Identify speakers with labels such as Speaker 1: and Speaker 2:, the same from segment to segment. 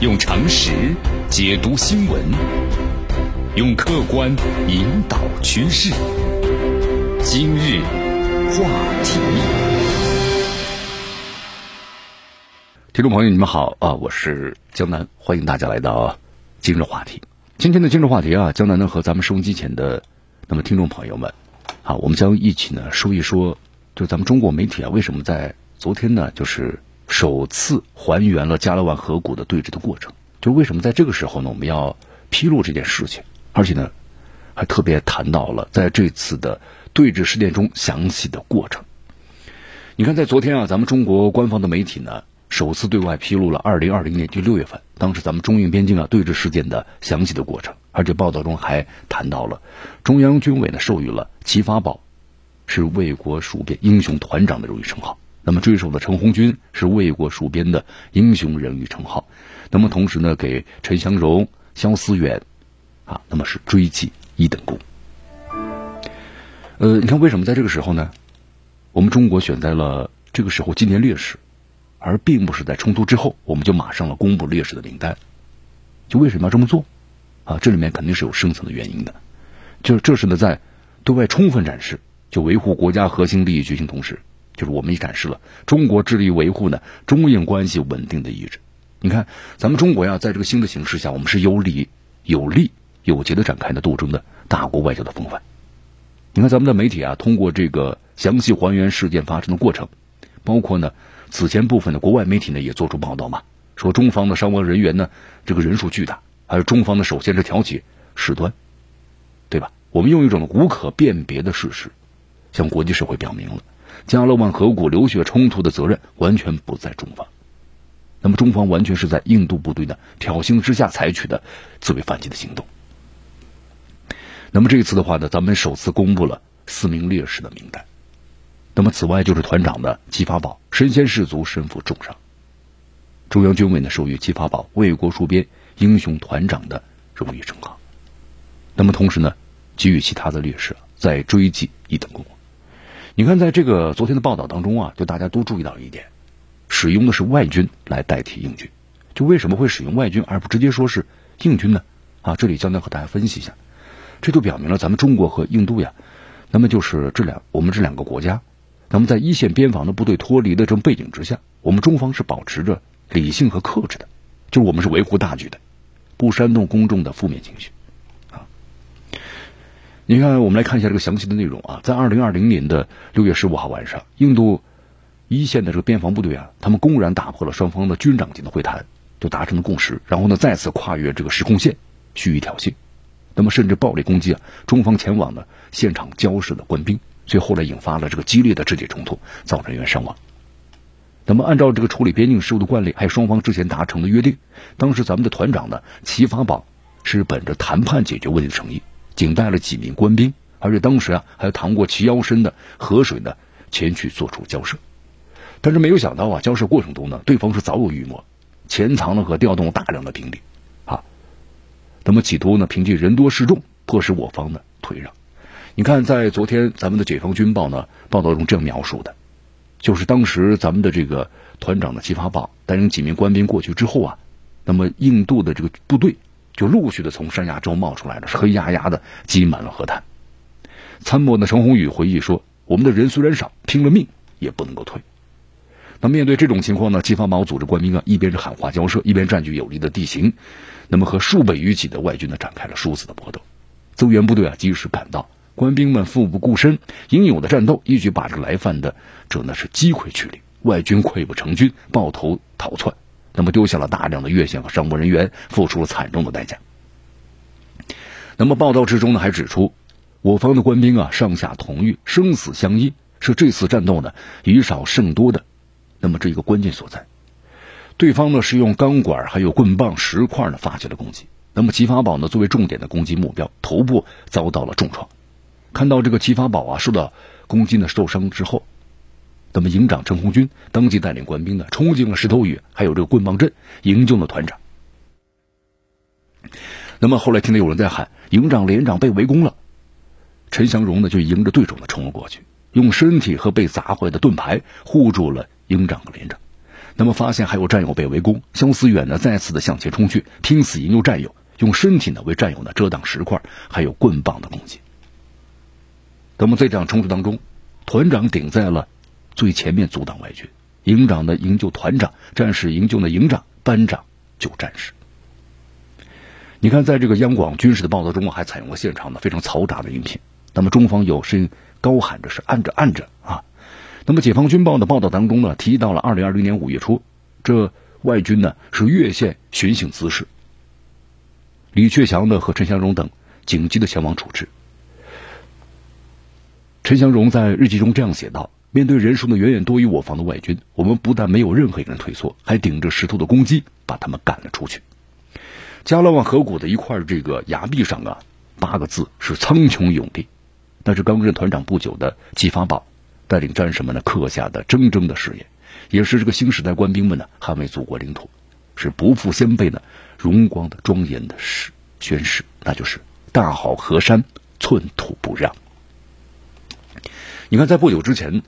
Speaker 1: 用常识解读新闻，用客观引导趋势。今日话题，
Speaker 2: 听众朋友，你们好啊，我是江南，欢迎大家来到今日话题。今天的今日话题啊，江南呢和咱们收音机前的那么听众朋友们，啊，我们将一起呢说一说，就咱们中国媒体啊，为什么在昨天呢，就是首次还原了加勒万河谷的对峙的过程？就为什么在这个时候呢，我们要披露这件事情？而且呢，还特别谈到了在这次的对峙事件中详细的过程。你看，在昨天啊，咱们中国官方的媒体呢，首次对外披露了二零二零年就六月份，当时咱们中印边境啊对峙事件的详细的过程。而且报道中还谈到了中央军委呢授予了齐发宝是为国戍边英雄团长的荣誉称号。那么追授的陈红军是魏国戍边的英雄人物称号。那么同时呢，给陈祥荣、肖思远啊，那么是追记一等功。呃，你看为什么在这个时候呢？我们中国选在了这个时候纪念烈士，而并不是在冲突之后我们就马上了公布烈士的名单。就为什么要这么做？啊，这里面肯定是有深层的原因的。就是这是呢，在对外充分展示就维护国家核心利益决心同时，就是我们也展示了中国致力于维护呢中印关系稳定的意志。你看，咱们中国呀，在这个新的形势下，我们是有理、有利、有节的展开的斗争的大国外交的风范。你看，咱们的媒体啊，通过这个详细还原事件发生的过程，包括呢，此前部分的国外媒体呢也做出报道嘛，说中方的伤亡人员呢，这个人数巨大，还有中方的首先是挑起事端，对吧？我们用一种无可辨别的事实，向国际社会表明了加勒万河谷流血冲突的责任完全不在中方。那么中方完全是在印度部队的挑衅之下采取的自卫反击的行动。那么这一次的话呢，咱们首次公布了四名烈士的名单。那么此外就是团长的齐发宝身先士卒，身负重伤。中央军委呢授予齐发宝为国戍边英雄团长的荣誉称号。那么同时呢，给予其他的烈士在追记一等功。你看，在这个昨天的报道当中啊，就大家都注意到一点。使用的是外军来代替印军，就为什么会使用外军而不直接说是印军呢？啊，这里将来和大家分析一下，这就表明了咱们中国和印度呀，那么就是这两我们这两个国家，那么在一线边防的部队脱离的这种背景之下，我们中方是保持着理性和克制的，就是我们是维护大局的，不煽动公众的负面情绪，你看，我们来看一下这个详细的内容啊，在二零二零年的六月十五号晚上，印度。一线的这个边防部队啊，他们公然打破了双方的军长级的会谈，就达成了共识，然后呢再次跨越这个时空线，蓄意挑衅，那么甚至暴力攻击啊中方前往的现场交涉的官兵，最后呢引发了这个激烈的肢体冲突，造成人员伤亡。那么按照这个处理边境事务的惯例，还有双方之前达成的约定，当时咱们的团长呢齐发宝是本着谈判解决问题的诚意，仅带了几名官兵，而且当时啊还趟过齐腰深的河水呢前去做出交涉。但是没有想到啊，交涉过程中呢，对方是早有预谋，潜藏了和调动了大量的兵力，啊，那么企图呢，凭借人多势众，迫使我方呢退让。你看，在昨天咱们的《解放军报》呢报道中这样描述的，就是当时咱们的这个团长的齐发宝带领几名官兵过去之后啊，那么印度的这个部队就陆续的从山崖中冒出来了，是黑压压的挤满了河滩。参谋的陈宏宇回忆说：“我们的人虽然少，拼了命也不能够退。”那面对这种情况呢，齐发宝组织官兵啊，一边是喊话交涉，一边占据有利的地形，那么和数百余起的外军呢展开了殊死的搏斗。增援部队啊及时赶到，官兵们奋不顾身，英勇的战斗，一举把这个来犯的这呢是击溃去里，外军溃不成军，抱头逃窜，那么丢下了大量的越线和伤亡人员，付出了惨重的代价。那么报道之中呢还指出，我方的官兵啊上下同欲，生死相依，是这次战斗呢以少胜多的。那么这一个关键所在，对方呢是用钢管还有棍棒石块呢发起了攻击。那么齐发宝呢作为重点的攻击目标，头部遭到了重创。看到这个齐发宝啊受到攻击呢受伤之后，那么营长陈红军当即带领官兵呢冲进了石头屿还有这个棍棒阵，营救了团长。那么后来听到有人在喊营长连长被围攻了，陈祥荣呢就迎着对手呢冲了过去，用身体和被砸坏的盾牌护住了。营长和连长，那么发现还有战友被围攻，肖思远呢再次的向前冲去，拼死营救战友，用身体呢为战友呢遮挡石块，还有棍棒的攻击。那么在这场冲突当中，团长顶在了最前面阻挡外军，营长呢营救团长，战士营救呢营长，班长救战士。你看，在这个央广军事的报道中，还采用了现场的非常嘈杂的音频。那么中方有声音高喊着是按着按着啊。那么解放军报的报道当中呢，提到了二零二零年五月初，这外军呢是越线寻衅滋事。李鹊祥呢和陈祥荣等紧急的前往处置。陈祥荣在日记中这样写道：“面对人数呢远远多于我方的外军，我们不但没有任何一个人退缩，还顶着石头的攻击把他们赶了出去。”加勒万河谷的一块这个崖壁上啊，八个字是苍穹永帝，那是刚任团长不久的季发宝带领战士们呢刻下的铮铮的誓言，也是这个新时代官兵们呢捍卫祖国领土，是不负先辈呢荣光的庄严的誓宣誓，那就是大好河山，寸土不让。你看，在不久之前，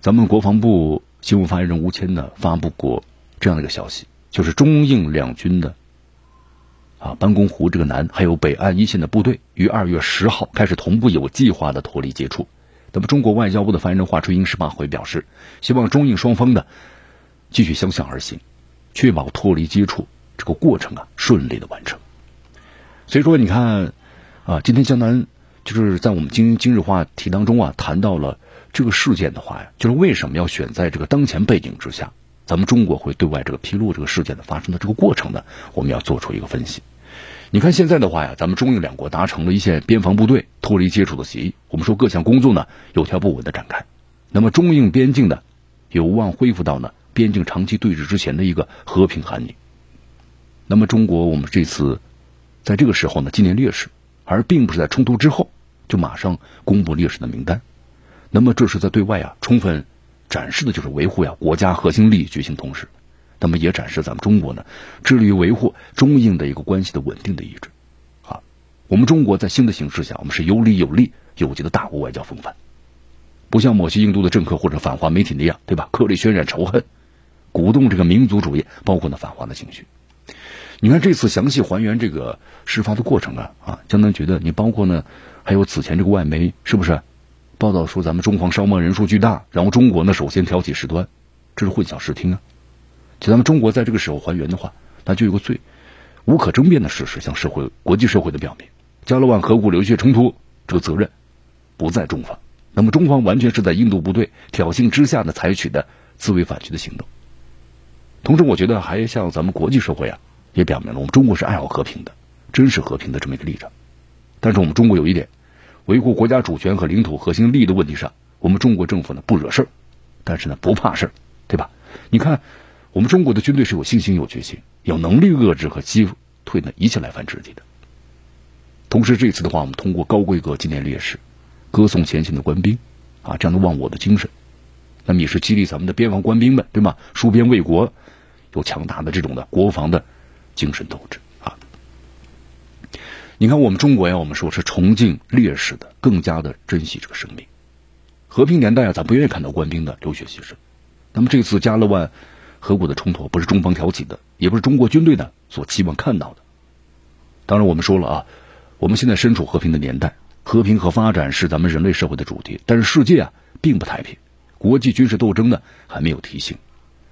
Speaker 2: 咱们国防部新闻发言人吴谦呢发布过这样的一个消息，就是中印两军的。啊，班公湖这个南还有北岸一线的部队于二月十号开始同步有计划的脱离接触。那么，中国外交部的发言人华春莹十八回表示，希望中印双方呢继续相向而行，确保脱离接触这个过程啊顺利的完成。所以说，你看啊，今天江南就是在我们今今日话题当中啊谈到了这个事件的话呀，就是为什么要选在这个当前背景之下，咱们中国会对外这个披露这个事件的发生的这个过程呢？我们要做出一个分析。你看现在的话呀，咱们中印两国达成了一线边防部队脱离接触的协议。我们说各项工作呢有条不紊的展开，那么中印边境呢有望恢复到呢边境长期对峙之前的一个和平安宁。那么中国我们这次在这个时候呢纪念烈士，而并不是在冲突之后就马上公布烈士的名单。那么这是在对外啊充分展示的就是维护呀国家核心利益决心同时。那么也展示咱们中国呢，致力于维护中印的一个关系的稳定的意志，啊，我们中国在新的形势下，我们是有理有利有节的大国外交风范，不像某些印度的政客或者反华媒体那样，对吧？刻意渲染仇恨，鼓动这个民族主义，包括呢反华的情绪。你看这次详细还原这个事发的过程啊，啊，江南觉得你包括呢，还有此前这个外媒是不是报道说咱们中方伤亡人数巨大，然后中国呢首先挑起事端，这是混淆视听啊。就咱们中国在这个时候还原的话，那就有个最无可争辩的事实，向社会、国际社会的表明，加勒万河谷流血冲突这个责任不在中方。那么中方完全是在印度部队挑衅之下呢采取的自卫反击的行动。同时，我觉得还向咱们国际社会啊，也表明了我们中国是爱好和平的、真实和平的这么一个立场。但是我们中国有一点，维护国家主权和领土核心利益的问题上，我们中国政府呢不惹事儿，但是呢不怕事儿，对吧？你看。我们中国的军队是有信心、有决心、有能力遏制和击退呢一切来犯之敌的。同时，这次的话，我们通过高规格纪念烈士，歌颂前线的官兵，啊，这样的忘我的精神，那么也是激励咱们的边防官兵们，对吗？戍边卫国，有强大的这种的国防的精神斗志啊。你看，我们中国呀，我们说是崇敬烈士的，更加的珍惜这个生命。和平年代啊，咱不愿意看到官兵的流血牺牲。那么这次加勒万。河谷的冲突不是中方挑起的，也不是中国军队呢所期望看到的。当然，我们说了啊，我们现在身处和平的年代，和平和发展是咱们人类社会的主题。但是世界啊并不太平，国际军事斗争呢还没有提醒，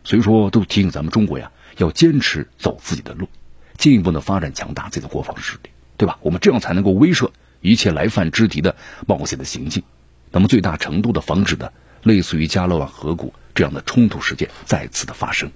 Speaker 2: 所以说都提醒咱们中国呀要坚持走自己的路，进一步的发展强大自己的国防实力，对吧？我们这样才能够威慑一切来犯之敌的冒险的行径，那么最大程度的防止的类似于加勒万河谷。这样的冲突事件再次的发生。